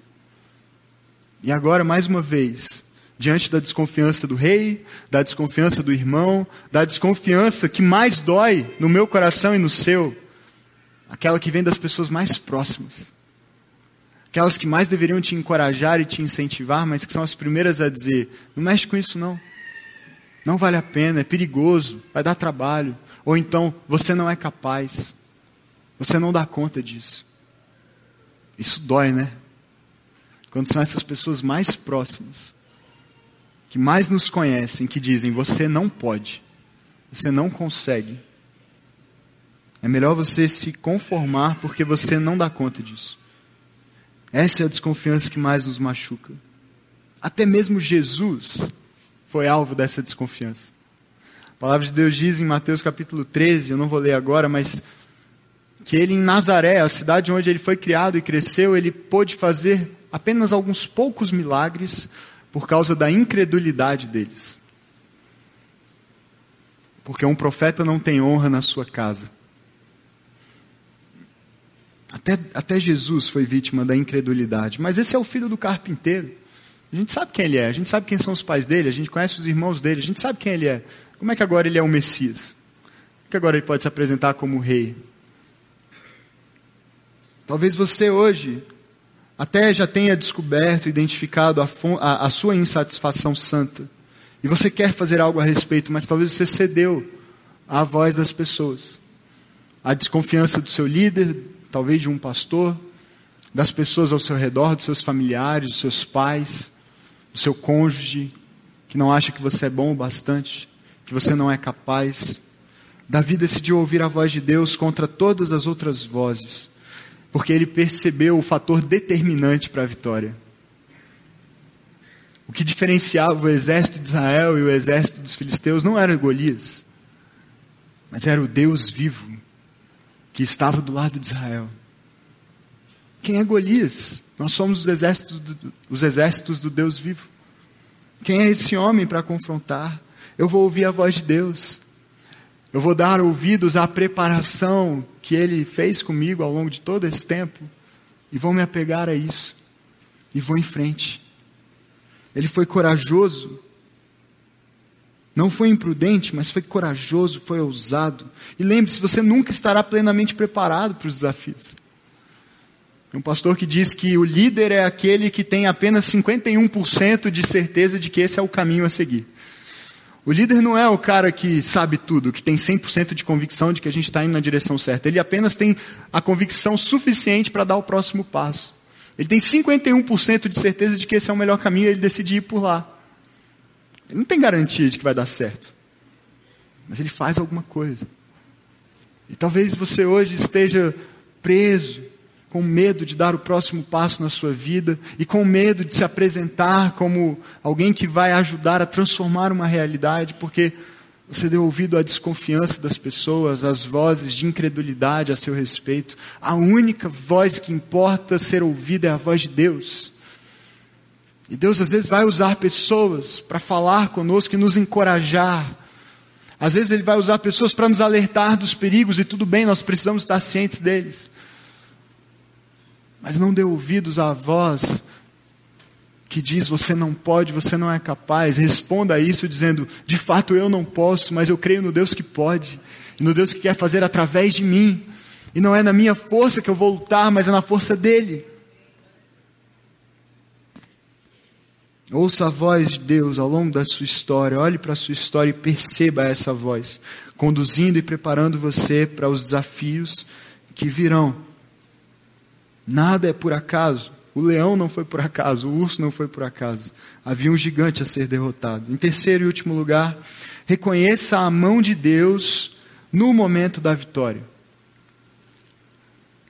E agora, mais uma vez, diante da desconfiança do rei, da desconfiança do irmão, da desconfiança que mais dói no meu coração e no seu, aquela que vem das pessoas mais próximas. Aquelas que mais deveriam te encorajar e te incentivar, mas que são as primeiras a dizer: não mexe com isso não. Não vale a pena, é perigoso, vai dar trabalho. Ou então, você não é capaz. Você não dá conta disso. Isso dói, né? Quando são essas pessoas mais próximas que mais nos conhecem, que dizem: você não pode, você não consegue. É melhor você se conformar porque você não dá conta disso. Essa é a desconfiança que mais nos machuca. Até mesmo Jesus foi alvo dessa desconfiança. A palavra de Deus diz em Mateus capítulo 13, eu não vou ler agora, mas que ele em Nazaré, a cidade onde ele foi criado e cresceu, ele pôde fazer apenas alguns poucos milagres por causa da incredulidade deles. Porque um profeta não tem honra na sua casa. Até, até Jesus foi vítima da incredulidade. Mas esse é o filho do carpinteiro. A gente sabe quem ele é, a gente sabe quem são os pais dele, a gente conhece os irmãos dele, a gente sabe quem ele é. Como é que agora ele é o Messias? Como é que agora ele pode se apresentar como rei? Talvez você hoje até já tenha descoberto, identificado a, a, a sua insatisfação santa. E você quer fazer algo a respeito, mas talvez você cedeu à voz das pessoas. A desconfiança do seu líder, talvez de um pastor, das pessoas ao seu redor, dos seus familiares, dos seus pais, do seu cônjuge, que não acha que você é bom o bastante, que você não é capaz. Davi decidiu ouvir a voz de Deus contra todas as outras vozes porque ele percebeu o fator determinante para a vitória. O que diferenciava o exército de Israel e o exército dos filisteus não era Golias, mas era o Deus vivo que estava do lado de Israel. Quem é Golias? Nós somos os exércitos do, os exércitos do Deus vivo. Quem é esse homem para confrontar? Eu vou ouvir a voz de Deus. Eu vou dar ouvidos à preparação que ele fez comigo ao longo de todo esse tempo e vou me apegar a isso e vou em frente. Ele foi corajoso. Não foi imprudente, mas foi corajoso, foi ousado. E lembre-se, você nunca estará plenamente preparado para os desafios. Um pastor que diz que o líder é aquele que tem apenas 51% de certeza de que esse é o caminho a seguir. O líder não é o cara que sabe tudo, que tem 100% de convicção de que a gente está indo na direção certa. Ele apenas tem a convicção suficiente para dar o próximo passo. Ele tem 51% de certeza de que esse é o melhor caminho e ele decide ir por lá. Ele não tem garantia de que vai dar certo. Mas ele faz alguma coisa. E talvez você hoje esteja preso, com medo de dar o próximo passo na sua vida e com medo de se apresentar como alguém que vai ajudar a transformar uma realidade, porque você deu ouvido à desconfiança das pessoas, às vozes de incredulidade a seu respeito. A única voz que importa ser ouvida é a voz de Deus. E Deus às vezes vai usar pessoas para falar conosco e nos encorajar. Às vezes Ele vai usar pessoas para nos alertar dos perigos e tudo bem, nós precisamos estar cientes deles. Mas não dê ouvidos à voz que diz você não pode, você não é capaz, responda a isso dizendo, de fato eu não posso, mas eu creio no Deus que pode, e no Deus que quer fazer através de mim. E não é na minha força que eu vou lutar, mas é na força dele. Ouça a voz de Deus ao longo da sua história, olhe para a sua história e perceba essa voz, conduzindo e preparando você para os desafios que virão. Nada é por acaso. O leão não foi por acaso, o urso não foi por acaso. Havia um gigante a ser derrotado. Em terceiro e último lugar, reconheça a mão de Deus no momento da vitória.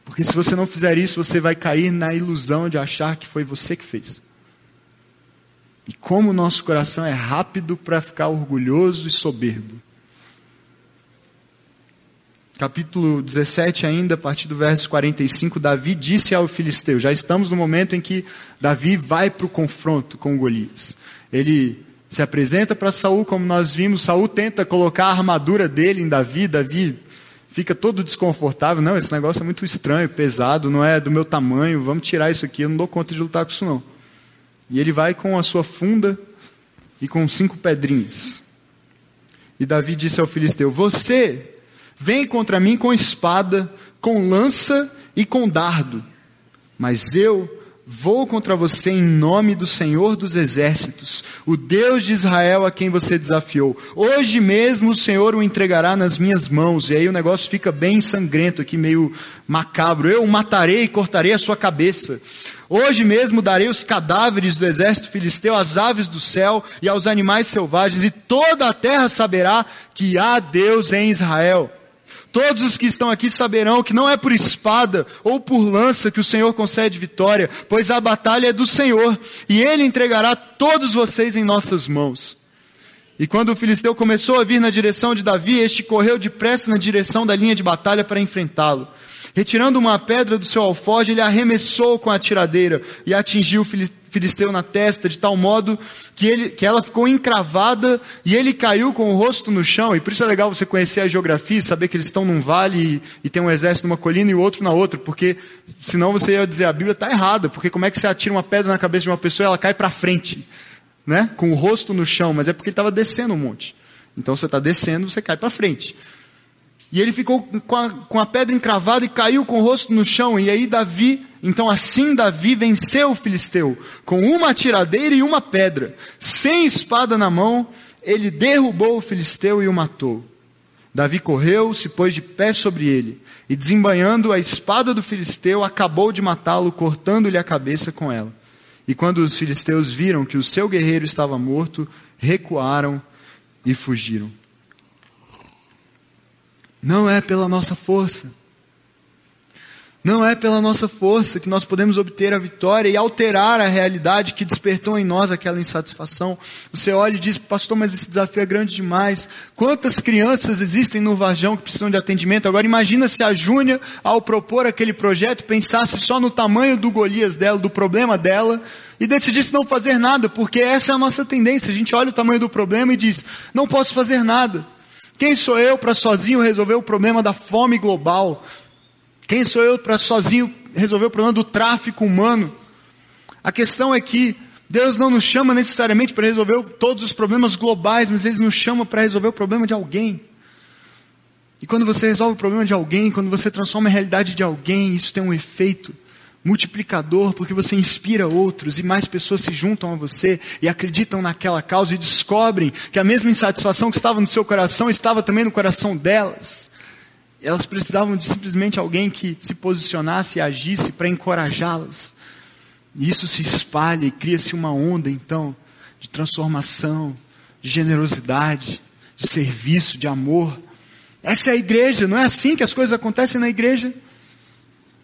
Porque se você não fizer isso, você vai cair na ilusão de achar que foi você que fez. E como o nosso coração é rápido para ficar orgulhoso e soberbo capítulo 17 ainda, a partir do verso 45, Davi disse ao filisteu, já estamos no momento em que Davi vai para o confronto com Golias. Ele se apresenta para Saul, como nós vimos, Saul tenta colocar a armadura dele em Davi, Davi fica todo desconfortável, não, esse negócio é muito estranho, pesado, não é do meu tamanho, vamos tirar isso aqui, eu não dou conta de lutar com isso não. E ele vai com a sua funda e com cinco pedrinhas. E Davi disse ao filisteu, você Vem contra mim com espada, com lança e com dardo. Mas eu vou contra você em nome do Senhor dos Exércitos, o Deus de Israel a quem você desafiou. Hoje mesmo o Senhor o entregará nas minhas mãos. E aí o negócio fica bem sangrento aqui, meio macabro. Eu o matarei e cortarei a sua cabeça. Hoje mesmo darei os cadáveres do exército filisteu às aves do céu e aos animais selvagens, e toda a terra saberá que há Deus em Israel. Todos os que estão aqui saberão que não é por espada ou por lança que o Senhor concede vitória, pois a batalha é do Senhor, e Ele entregará todos vocês em nossas mãos. E quando o filisteu começou a vir na direção de Davi, este correu depressa na direção da linha de batalha para enfrentá-lo. Retirando uma pedra do seu alfoge, ele arremessou com a tiradeira e atingiu o filisteu na testa, de tal modo que, ele, que ela ficou encravada e ele caiu com o rosto no chão. E por isso é legal você conhecer a geografia saber que eles estão num vale e, e tem um exército numa colina e o outro na outra, porque senão você ia dizer a Bíblia está errada, porque como é que você atira uma pedra na cabeça de uma pessoa e ela cai para frente, né? Com o rosto no chão, mas é porque ele estava descendo um monte. Então você está descendo, você cai para frente. E ele ficou com a, com a pedra encravada e caiu com o rosto no chão. E aí Davi, então assim Davi venceu o filisteu, com uma tiradeira e uma pedra. Sem espada na mão, ele derrubou o filisteu e o matou. Davi correu, se pôs de pé sobre ele, e desembanhando a espada do filisteu, acabou de matá-lo, cortando-lhe a cabeça com ela. E quando os filisteus viram que o seu guerreiro estava morto, recuaram e fugiram. Não é pela nossa força. Não é pela nossa força que nós podemos obter a vitória e alterar a realidade que despertou em nós aquela insatisfação. Você olha e diz, pastor, mas esse desafio é grande demais. Quantas crianças existem no Varjão que precisam de atendimento? Agora imagina se a Júnia, ao propor aquele projeto, pensasse só no tamanho do Golias dela, do problema dela, e decidisse não fazer nada, porque essa é a nossa tendência. A gente olha o tamanho do problema e diz, não posso fazer nada. Quem sou eu para sozinho resolver o problema da fome global? Quem sou eu para sozinho resolver o problema do tráfico humano? A questão é que Deus não nos chama necessariamente para resolver todos os problemas globais, mas Ele nos chama para resolver o problema de alguém. E quando você resolve o problema de alguém, quando você transforma a realidade de alguém, isso tem um efeito multiplicador, porque você inspira outros e mais pessoas se juntam a você e acreditam naquela causa e descobrem que a mesma insatisfação que estava no seu coração estava também no coração delas. Elas precisavam de simplesmente alguém que se posicionasse e agisse para encorajá-las. E isso se espalha e cria-se uma onda, então, de transformação, de generosidade, de serviço, de amor. Essa é a igreja, não é assim que as coisas acontecem na igreja?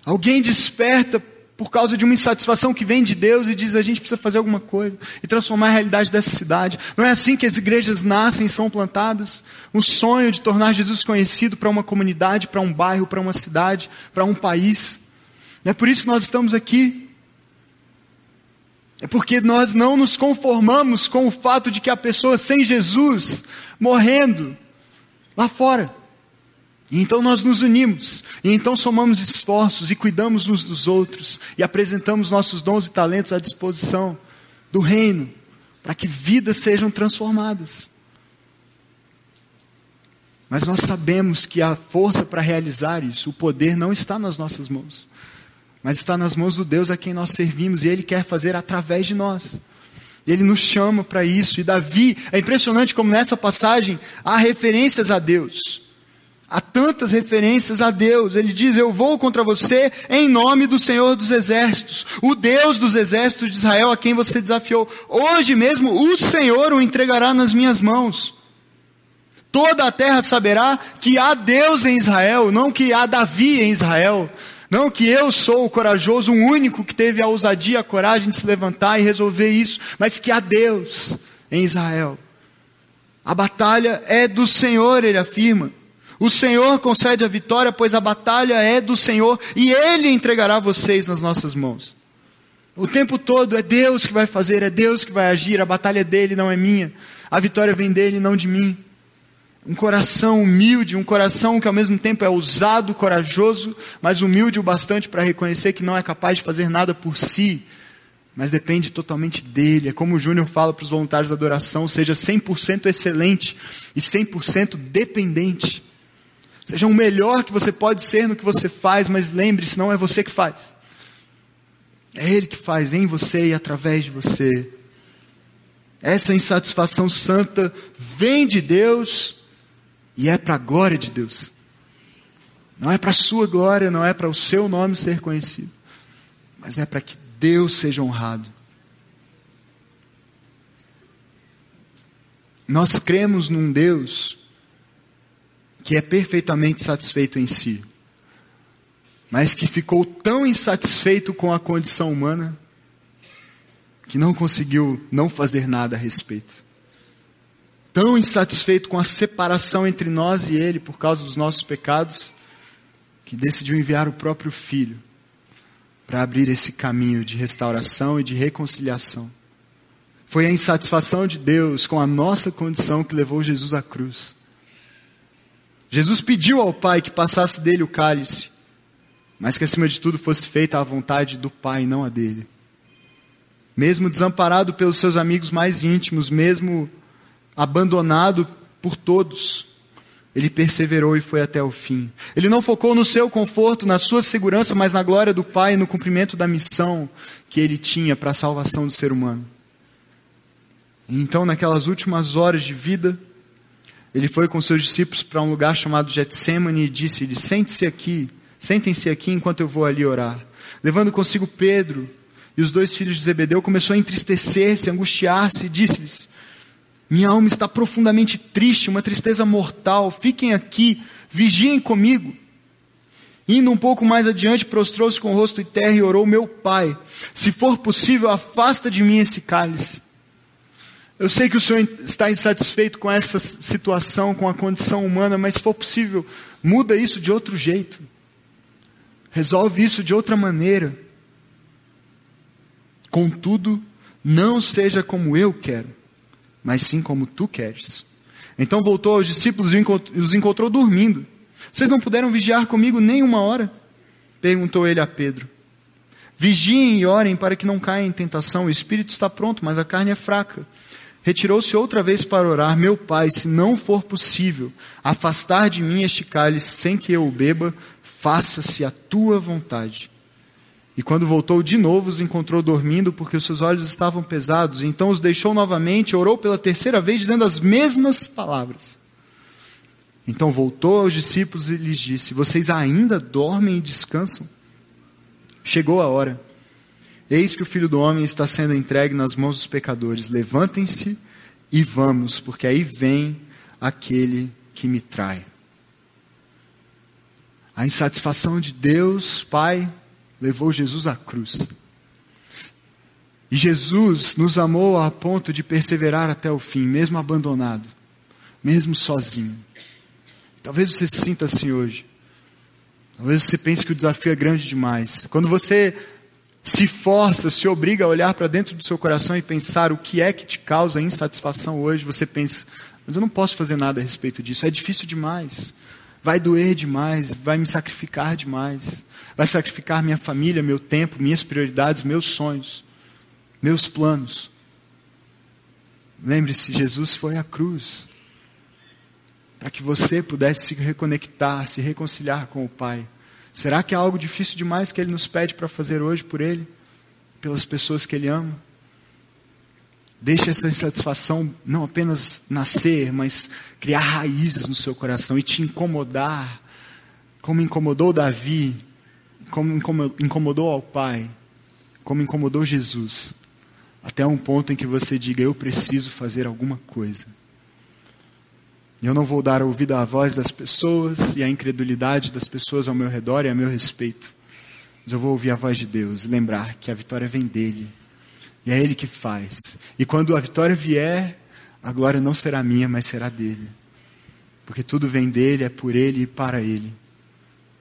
Alguém desperta por causa de uma insatisfação que vem de Deus e diz a gente precisa fazer alguma coisa e transformar a realidade dessa cidade. Não é assim que as igrejas nascem e são plantadas? Um sonho de tornar Jesus conhecido para uma comunidade, para um bairro, para uma cidade, para um país. É por isso que nós estamos aqui. É porque nós não nos conformamos com o fato de que há pessoas sem Jesus morrendo lá fora. E então nós nos unimos, e então somamos esforços e cuidamos uns dos outros, e apresentamos nossos dons e talentos à disposição do reino, para que vidas sejam transformadas. Mas nós sabemos que a força para realizar isso, o poder não está nas nossas mãos, mas está nas mãos do Deus a quem nós servimos, e Ele quer fazer através de nós. Ele nos chama para isso, e Davi, é impressionante como nessa passagem há referências a Deus. Há tantas referências a Deus. Ele diz: Eu vou contra você em nome do Senhor dos Exércitos, o Deus dos exércitos de Israel a quem você desafiou. Hoje mesmo o Senhor o entregará nas minhas mãos. Toda a terra saberá que há Deus em Israel, não que há Davi em Israel. Não que eu sou o corajoso, o único que teve a ousadia, a coragem de se levantar e resolver isso, mas que há Deus em Israel. A batalha é do Senhor, ele afirma. O Senhor concede a vitória, pois a batalha é do Senhor e Ele entregará vocês nas nossas mãos. O tempo todo é Deus que vai fazer, é Deus que vai agir, a batalha é dele, não é minha. A vitória vem dele, não de mim. Um coração humilde, um coração que ao mesmo tempo é ousado, corajoso, mas humilde o bastante para reconhecer que não é capaz de fazer nada por si, mas depende totalmente dele. É como o Júnior fala para os voluntários da adoração, seja 100% excelente e 100% dependente. Seja o melhor que você pode ser no que você faz, mas lembre-se, não é você que faz. É Ele que faz em você e através de você. Essa insatisfação santa vem de Deus e é para a glória de Deus. Não é para a sua glória, não é para o seu nome ser conhecido, mas é para que Deus seja honrado. Nós cremos num Deus que é perfeitamente satisfeito em si, mas que ficou tão insatisfeito com a condição humana que não conseguiu não fazer nada a respeito. Tão insatisfeito com a separação entre nós e ele por causa dos nossos pecados, que decidiu enviar o próprio filho para abrir esse caminho de restauração e de reconciliação. Foi a insatisfação de Deus com a nossa condição que levou Jesus à cruz. Jesus pediu ao Pai que passasse dele o cálice, mas que acima de tudo fosse feita a vontade do Pai, não a dele. Mesmo desamparado pelos seus amigos mais íntimos, mesmo abandonado por todos, ele perseverou e foi até o fim. Ele não focou no seu conforto, na sua segurança, mas na glória do Pai e no cumprimento da missão que ele tinha para a salvação do ser humano. E então, naquelas últimas horas de vida, ele foi com seus discípulos para um lugar chamado Getsemane e disse-lhe: Sente-se aqui, sentem-se aqui enquanto eu vou ali orar. Levando consigo Pedro e os dois filhos de Zebedeu, começou a entristecer-se, angustiar-se e disse-lhes: Minha alma está profundamente triste, uma tristeza mortal. Fiquem aqui, vigiem comigo. Indo um pouco mais adiante, prostrou-se com o rosto em terra e orou: Meu pai, se for possível, afasta de mim esse cálice. Eu sei que o Senhor está insatisfeito com essa situação, com a condição humana, mas se for possível, muda isso de outro jeito. Resolve isso de outra maneira. Contudo, não seja como eu quero, mas sim como tu queres. Então voltou aos discípulos e os encontrou dormindo. Vocês não puderam vigiar comigo nem uma hora? Perguntou ele a Pedro. Vigiem e orem para que não caia em tentação. O espírito está pronto, mas a carne é fraca. Retirou-se outra vez para orar: Meu pai, se não for possível afastar de mim este cálice sem que eu o beba, faça-se a tua vontade. E quando voltou de novo, os encontrou dormindo, porque os seus olhos estavam pesados. Então os deixou novamente, orou pela terceira vez, dizendo as mesmas palavras. Então voltou aos discípulos e lhes disse: Vocês ainda dormem e descansam? Chegou a hora Eis que o filho do homem está sendo entregue nas mãos dos pecadores. Levantem-se e vamos, porque aí vem aquele que me trai. A insatisfação de Deus, Pai, levou Jesus à cruz. E Jesus nos amou a ponto de perseverar até o fim, mesmo abandonado, mesmo sozinho. Talvez você se sinta assim hoje. Talvez você pense que o desafio é grande demais. Quando você se força, se obriga a olhar para dentro do seu coração e pensar o que é que te causa insatisfação hoje, você pensa, mas eu não posso fazer nada a respeito disso, é difícil demais, vai doer demais, vai me sacrificar demais, vai sacrificar minha família, meu tempo, minhas prioridades, meus sonhos, meus planos. Lembre-se, Jesus foi à cruz para que você pudesse se reconectar, se reconciliar com o Pai. Será que é algo difícil demais que Ele nos pede para fazer hoje por Ele? Pelas pessoas que Ele ama? Deixe essa insatisfação não apenas nascer, mas criar raízes no seu coração e te incomodar, como incomodou Davi, como incomodou ao Pai, como incomodou Jesus, até um ponto em que você diga: Eu preciso fazer alguma coisa. Eu não vou dar ouvido à voz das pessoas e à incredulidade das pessoas ao meu redor e a meu respeito. Mas eu vou ouvir a voz de Deus e lembrar que a vitória vem dele. E é ele que faz. E quando a vitória vier, a glória não será minha, mas será dele. Porque tudo vem dele, é por ele e para ele.